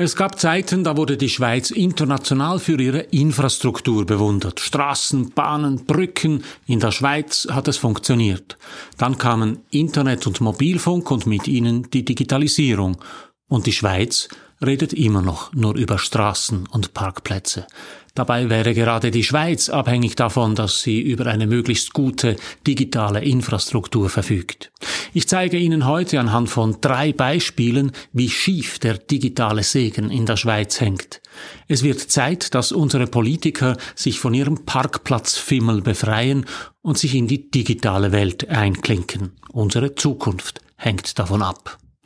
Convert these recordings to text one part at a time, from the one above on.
Es gab Zeiten, da wurde die Schweiz international für ihre Infrastruktur bewundert. Straßen, Bahnen, Brücken. In der Schweiz hat es funktioniert. Dann kamen Internet und Mobilfunk und mit ihnen die Digitalisierung. Und die Schweiz redet immer noch nur über Straßen und Parkplätze. Dabei wäre gerade die Schweiz abhängig davon, dass sie über eine möglichst gute digitale Infrastruktur verfügt. Ich zeige Ihnen heute anhand von drei Beispielen, wie schief der digitale Segen in der Schweiz hängt. Es wird Zeit, dass unsere Politiker sich von ihrem Parkplatzfimmel befreien und sich in die digitale Welt einklinken. Unsere Zukunft hängt davon ab.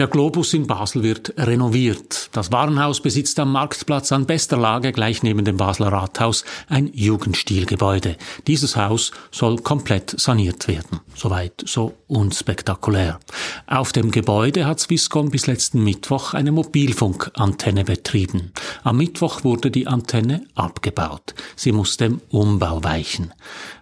Der Globus in Basel wird renoviert. Das Warenhaus besitzt am Marktplatz an bester Lage gleich neben dem Basler Rathaus ein Jugendstilgebäude. Dieses Haus soll komplett saniert werden. Soweit so unspektakulär. Auf dem Gebäude hat Swisscom bis letzten Mittwoch eine Mobilfunkantenne betrieben. Am Mittwoch wurde die Antenne abgebaut. Sie muss dem Umbau weichen.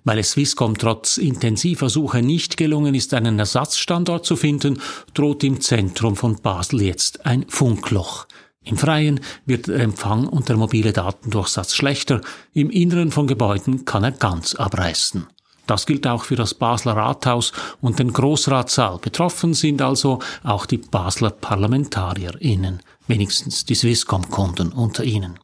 Weil es Swisscom trotz intensiver Suche nicht gelungen ist, einen Ersatzstandort zu finden, droht im Zentrum von Basel jetzt ein Funkloch. Im Freien wird der Empfang und der mobile Datendurchsatz schlechter, im Inneren von Gebäuden kann er ganz abreißen. Das gilt auch für das Basler Rathaus und den Großratssaal. Betroffen sind also auch die Basler ParlamentarierInnen, wenigstens die Swisscom-Kunden unter ihnen.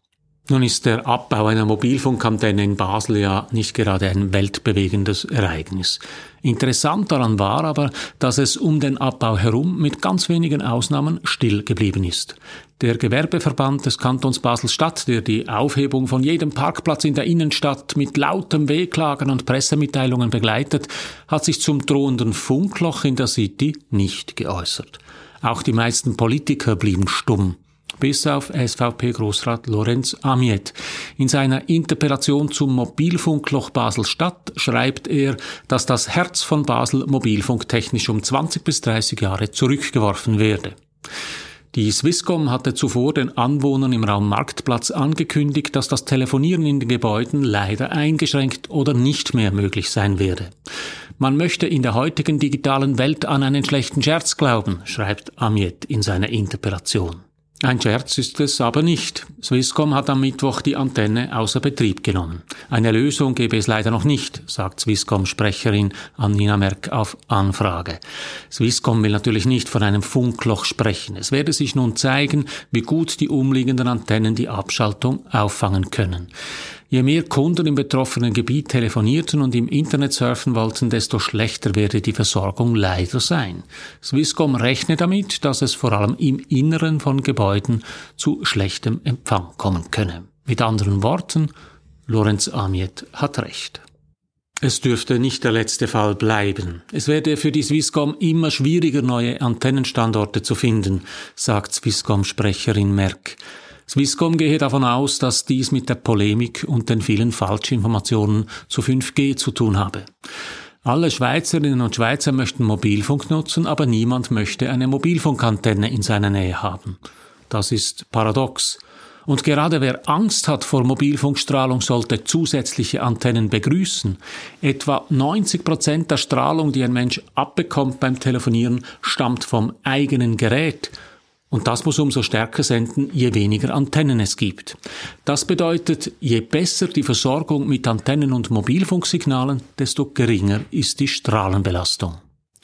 Nun ist der Abbau einer Mobilfunkantenne in Basel ja nicht gerade ein weltbewegendes Ereignis. Interessant daran war aber, dass es um den Abbau herum mit ganz wenigen Ausnahmen still geblieben ist. Der Gewerbeverband des Kantons Basel-Stadt, der die Aufhebung von jedem Parkplatz in der Innenstadt mit lautem Wehklagen und Pressemitteilungen begleitet, hat sich zum drohenden Funkloch in der City nicht geäußert. Auch die meisten Politiker blieben stumm bis auf SVP-Großrat Lorenz Amiet. In seiner Interpellation zum Mobilfunkloch Basel-Stadt schreibt er, dass das Herz von Basel mobilfunktechnisch um 20 bis 30 Jahre zurückgeworfen werde. Die Swisscom hatte zuvor den Anwohnern im Raum Marktplatz angekündigt, dass das Telefonieren in den Gebäuden leider eingeschränkt oder nicht mehr möglich sein werde. Man möchte in der heutigen digitalen Welt an einen schlechten Scherz glauben, schreibt Amiet in seiner Interpellation. Ein Scherz ist es aber nicht. Swisscom hat am Mittwoch die Antenne außer Betrieb genommen. Eine Lösung gebe es leider noch nicht, sagt Swisscom-Sprecherin Annina Merck auf Anfrage. Swisscom will natürlich nicht von einem Funkloch sprechen. Es werde sich nun zeigen, wie gut die umliegenden Antennen die Abschaltung auffangen können. Je mehr Kunden im betroffenen Gebiet telefonierten und im Internet surfen wollten, desto schlechter werde die Versorgung leider sein. Swisscom rechnet damit, dass es vor allem im Inneren von Gebäuden zu schlechtem Empfang kommen könne. Mit anderen Worten, Lorenz Amiet hat recht. Es dürfte nicht der letzte Fall bleiben. Es werde für die Swisscom immer schwieriger, neue Antennenstandorte zu finden, sagt Swisscom-Sprecherin Merck. Swisscom gehe davon aus, dass dies mit der Polemik und den vielen Falschinformationen zu 5G zu tun habe. Alle Schweizerinnen und Schweizer möchten Mobilfunk nutzen, aber niemand möchte eine Mobilfunkantenne in seiner Nähe haben. Das ist paradox. Und gerade wer Angst hat vor Mobilfunkstrahlung, sollte zusätzliche Antennen begrüßen. Etwa 90 Prozent der Strahlung, die ein Mensch abbekommt beim Telefonieren, stammt vom eigenen Gerät. Und das muss umso stärker senden, je weniger Antennen es gibt. Das bedeutet, je besser die Versorgung mit Antennen und Mobilfunksignalen, desto geringer ist die Strahlenbelastung.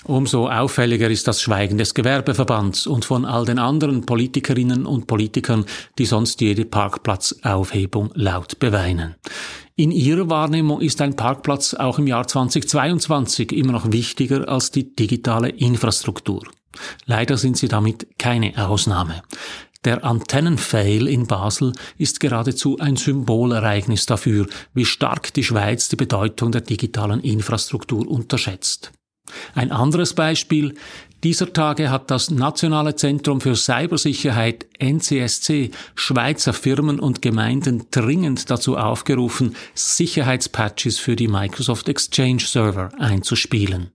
Umso auffälliger ist das Schweigen des Gewerbeverbands und von all den anderen Politikerinnen und Politikern, die sonst jede Parkplatzaufhebung laut beweinen. In ihrer Wahrnehmung ist ein Parkplatz auch im Jahr 2022 immer noch wichtiger als die digitale Infrastruktur. Leider sind sie damit keine Ausnahme. Der Antennenfail in Basel ist geradezu ein Symbolereignis dafür, wie stark die Schweiz die Bedeutung der digitalen Infrastruktur unterschätzt. Ein anderes Beispiel. Dieser Tage hat das Nationale Zentrum für Cybersicherheit NCSC Schweizer Firmen und Gemeinden dringend dazu aufgerufen, Sicherheitspatches für die Microsoft Exchange Server einzuspielen.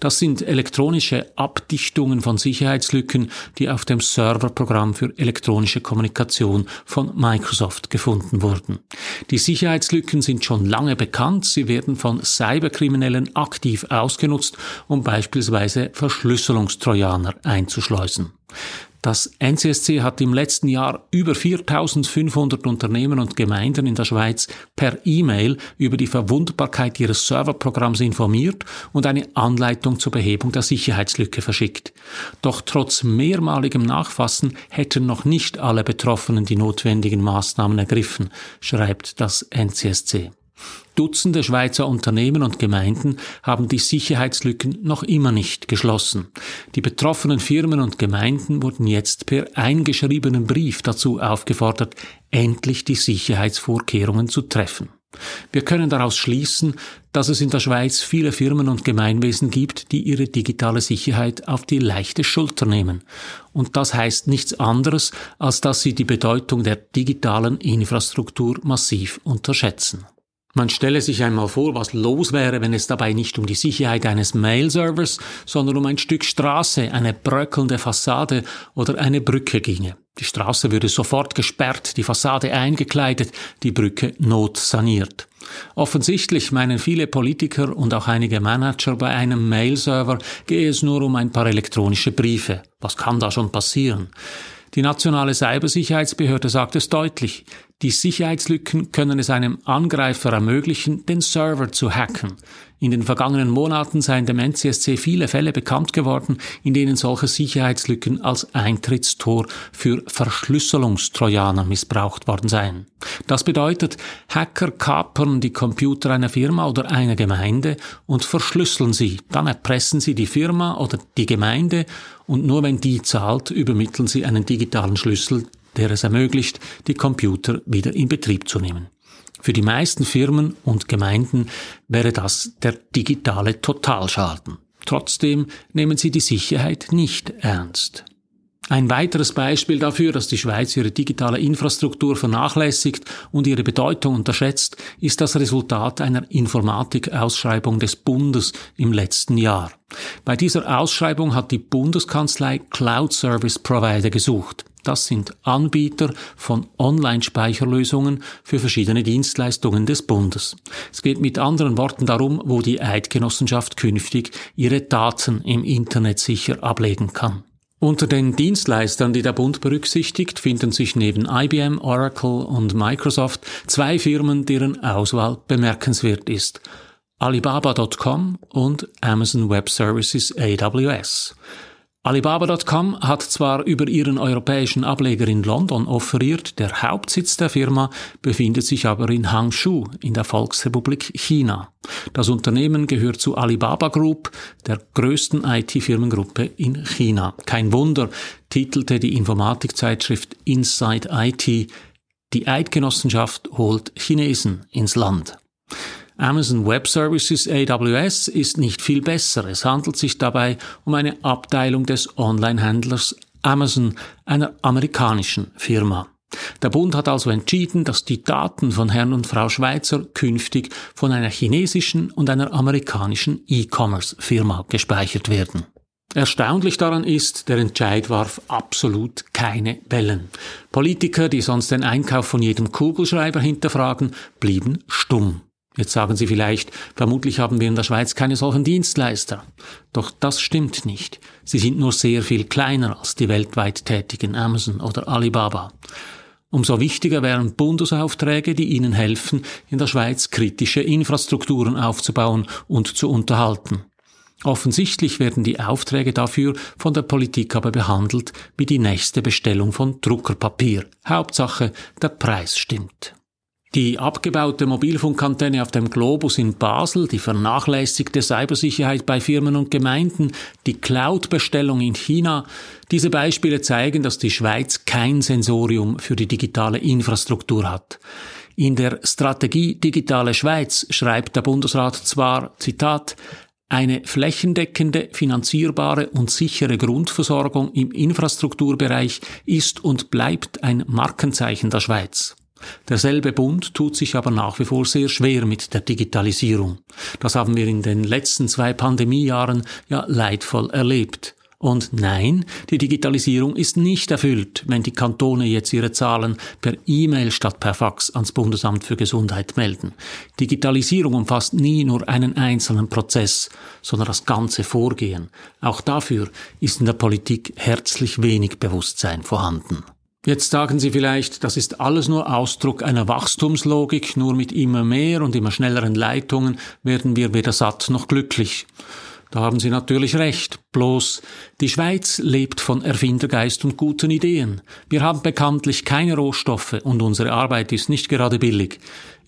Das sind elektronische Abdichtungen von Sicherheitslücken, die auf dem Serverprogramm für elektronische Kommunikation von Microsoft gefunden wurden. Die Sicherheitslücken sind schon lange bekannt, sie werden von Cyberkriminellen aktiv ausgenutzt, um beispielsweise Verschlüsselungstrojaner einzuschleusen. Das NCSC hat im letzten Jahr über 4500 Unternehmen und Gemeinden in der Schweiz per E-Mail über die Verwundbarkeit ihres Serverprogramms informiert und eine Anleitung zur Behebung der Sicherheitslücke verschickt. Doch trotz mehrmaligem Nachfassen hätten noch nicht alle Betroffenen die notwendigen Maßnahmen ergriffen, schreibt das NCSC. Dutzende Schweizer Unternehmen und Gemeinden haben die Sicherheitslücken noch immer nicht geschlossen. Die betroffenen Firmen und Gemeinden wurden jetzt per eingeschriebenen Brief dazu aufgefordert, endlich die Sicherheitsvorkehrungen zu treffen. Wir können daraus schließen, dass es in der Schweiz viele Firmen und Gemeinwesen gibt, die ihre digitale Sicherheit auf die leichte Schulter nehmen. Und das heißt nichts anderes, als dass sie die Bedeutung der digitalen Infrastruktur massiv unterschätzen. Man stelle sich einmal vor, was los wäre, wenn es dabei nicht um die Sicherheit eines Mail-Servers, sondern um ein Stück Straße, eine bröckelnde Fassade oder eine Brücke ginge. Die Straße würde sofort gesperrt, die Fassade eingekleidet, die Brücke notsaniert. Offensichtlich meinen viele Politiker und auch einige Manager bei einem Mail-Server gehe es nur um ein paar elektronische Briefe. Was kann da schon passieren? Die nationale Cybersicherheitsbehörde sagt es deutlich. Die Sicherheitslücken können es einem Angreifer ermöglichen, den Server zu hacken. In den vergangenen Monaten seien dem NCSC viele Fälle bekannt geworden, in denen solche Sicherheitslücken als Eintrittstor für Verschlüsselungstrojaner missbraucht worden seien. Das bedeutet, Hacker kapern die Computer einer Firma oder einer Gemeinde und verschlüsseln sie. Dann erpressen sie die Firma oder die Gemeinde und nur wenn die zahlt, übermitteln sie einen digitalen Schlüssel, der es ermöglicht, die Computer wieder in Betrieb zu nehmen. Für die meisten Firmen und Gemeinden wäre das der digitale Totalschaden. Trotzdem nehmen sie die Sicherheit nicht ernst. Ein weiteres Beispiel dafür, dass die Schweiz ihre digitale Infrastruktur vernachlässigt und ihre Bedeutung unterschätzt, ist das Resultat einer Informatikausschreibung des Bundes im letzten Jahr. Bei dieser Ausschreibung hat die Bundeskanzlei Cloud Service Provider gesucht. Das sind Anbieter von Online-Speicherlösungen für verschiedene Dienstleistungen des Bundes. Es geht mit anderen Worten darum, wo die Eidgenossenschaft künftig ihre Daten im Internet sicher ablegen kann. Unter den Dienstleistern, die der Bund berücksichtigt, finden sich neben IBM, Oracle und Microsoft zwei Firmen, deren Auswahl bemerkenswert ist. Alibaba.com und Amazon Web Services AWS. Alibaba.com hat zwar über ihren europäischen Ableger in London offeriert, der Hauptsitz der Firma befindet sich aber in Hangzhou in der Volksrepublik China. Das Unternehmen gehört zu Alibaba Group, der größten IT-Firmengruppe in China. Kein Wunder, titelte die Informatikzeitschrift Inside IT, die Eidgenossenschaft holt Chinesen ins Land. Amazon Web Services AWS ist nicht viel besser. Es handelt sich dabei um eine Abteilung des Online-Händlers Amazon, einer amerikanischen Firma. Der Bund hat also entschieden, dass die Daten von Herrn und Frau Schweizer künftig von einer chinesischen und einer amerikanischen E-Commerce-Firma gespeichert werden. Erstaunlich daran ist, der Entscheid warf absolut keine Wellen. Politiker, die sonst den Einkauf von jedem Kugelschreiber hinterfragen, blieben stumm. Jetzt sagen Sie vielleicht, vermutlich haben wir in der Schweiz keine solchen Dienstleister. Doch das stimmt nicht. Sie sind nur sehr viel kleiner als die weltweit tätigen Amazon oder Alibaba. Umso wichtiger wären Bundesaufträge, die ihnen helfen, in der Schweiz kritische Infrastrukturen aufzubauen und zu unterhalten. Offensichtlich werden die Aufträge dafür von der Politik aber behandelt wie die nächste Bestellung von Druckerpapier. Hauptsache, der Preis stimmt. Die abgebaute Mobilfunkantenne auf dem Globus in Basel, die vernachlässigte Cybersicherheit bei Firmen und Gemeinden, die Cloud-Bestellung in China, diese Beispiele zeigen, dass die Schweiz kein Sensorium für die digitale Infrastruktur hat. In der Strategie Digitale Schweiz schreibt der Bundesrat zwar, Zitat, Eine flächendeckende, finanzierbare und sichere Grundversorgung im Infrastrukturbereich ist und bleibt ein Markenzeichen der Schweiz. Derselbe Bund tut sich aber nach wie vor sehr schwer mit der Digitalisierung. Das haben wir in den letzten zwei Pandemiejahren ja leidvoll erlebt. Und nein, die Digitalisierung ist nicht erfüllt, wenn die Kantone jetzt ihre Zahlen per E-Mail statt per Fax ans Bundesamt für Gesundheit melden. Digitalisierung umfasst nie nur einen einzelnen Prozess, sondern das ganze Vorgehen. Auch dafür ist in der Politik herzlich wenig Bewusstsein vorhanden. Jetzt sagen Sie vielleicht, das ist alles nur Ausdruck einer Wachstumslogik, nur mit immer mehr und immer schnelleren Leitungen werden wir weder satt noch glücklich. Da haben Sie natürlich recht. Bloß, die Schweiz lebt von Erfindergeist und guten Ideen. Wir haben bekanntlich keine Rohstoffe und unsere Arbeit ist nicht gerade billig.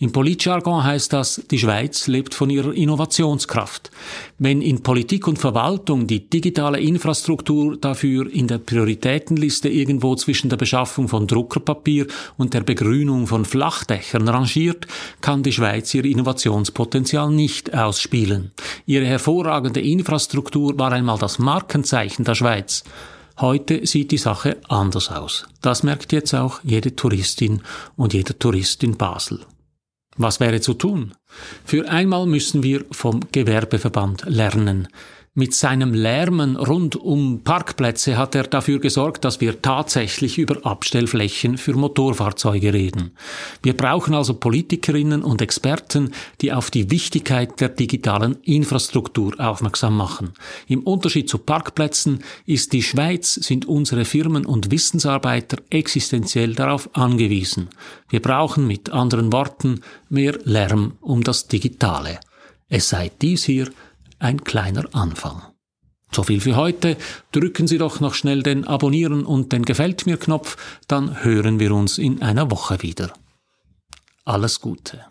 Im Politjargon heißt das, die Schweiz lebt von ihrer Innovationskraft. Wenn in Politik und Verwaltung die digitale Infrastruktur dafür in der Prioritätenliste irgendwo zwischen der Beschaffung von Druckerpapier und der Begrünung von Flachdächern rangiert, kann die Schweiz ihr Innovationspotenzial nicht ausspielen. Ihre hervorragende Infrastruktur war einmal das Markenzeichen der Schweiz. Heute sieht die Sache anders aus. Das merkt jetzt auch jede Touristin und jeder Tourist in Basel. Was wäre zu tun? Für einmal müssen wir vom Gewerbeverband lernen. Mit seinem Lärmen rund um Parkplätze hat er dafür gesorgt, dass wir tatsächlich über Abstellflächen für Motorfahrzeuge reden. Wir brauchen also Politikerinnen und Experten, die auf die Wichtigkeit der digitalen Infrastruktur aufmerksam machen. Im Unterschied zu Parkplätzen ist die Schweiz, sind unsere Firmen und Wissensarbeiter existenziell darauf angewiesen. Wir brauchen mit anderen Worten mehr Lärm um das Digitale. Es sei dies hier ein kleiner Anfang. So viel für heute. Drücken Sie doch noch schnell den Abonnieren und den Gefällt mir Knopf, dann hören wir uns in einer Woche wieder. Alles Gute.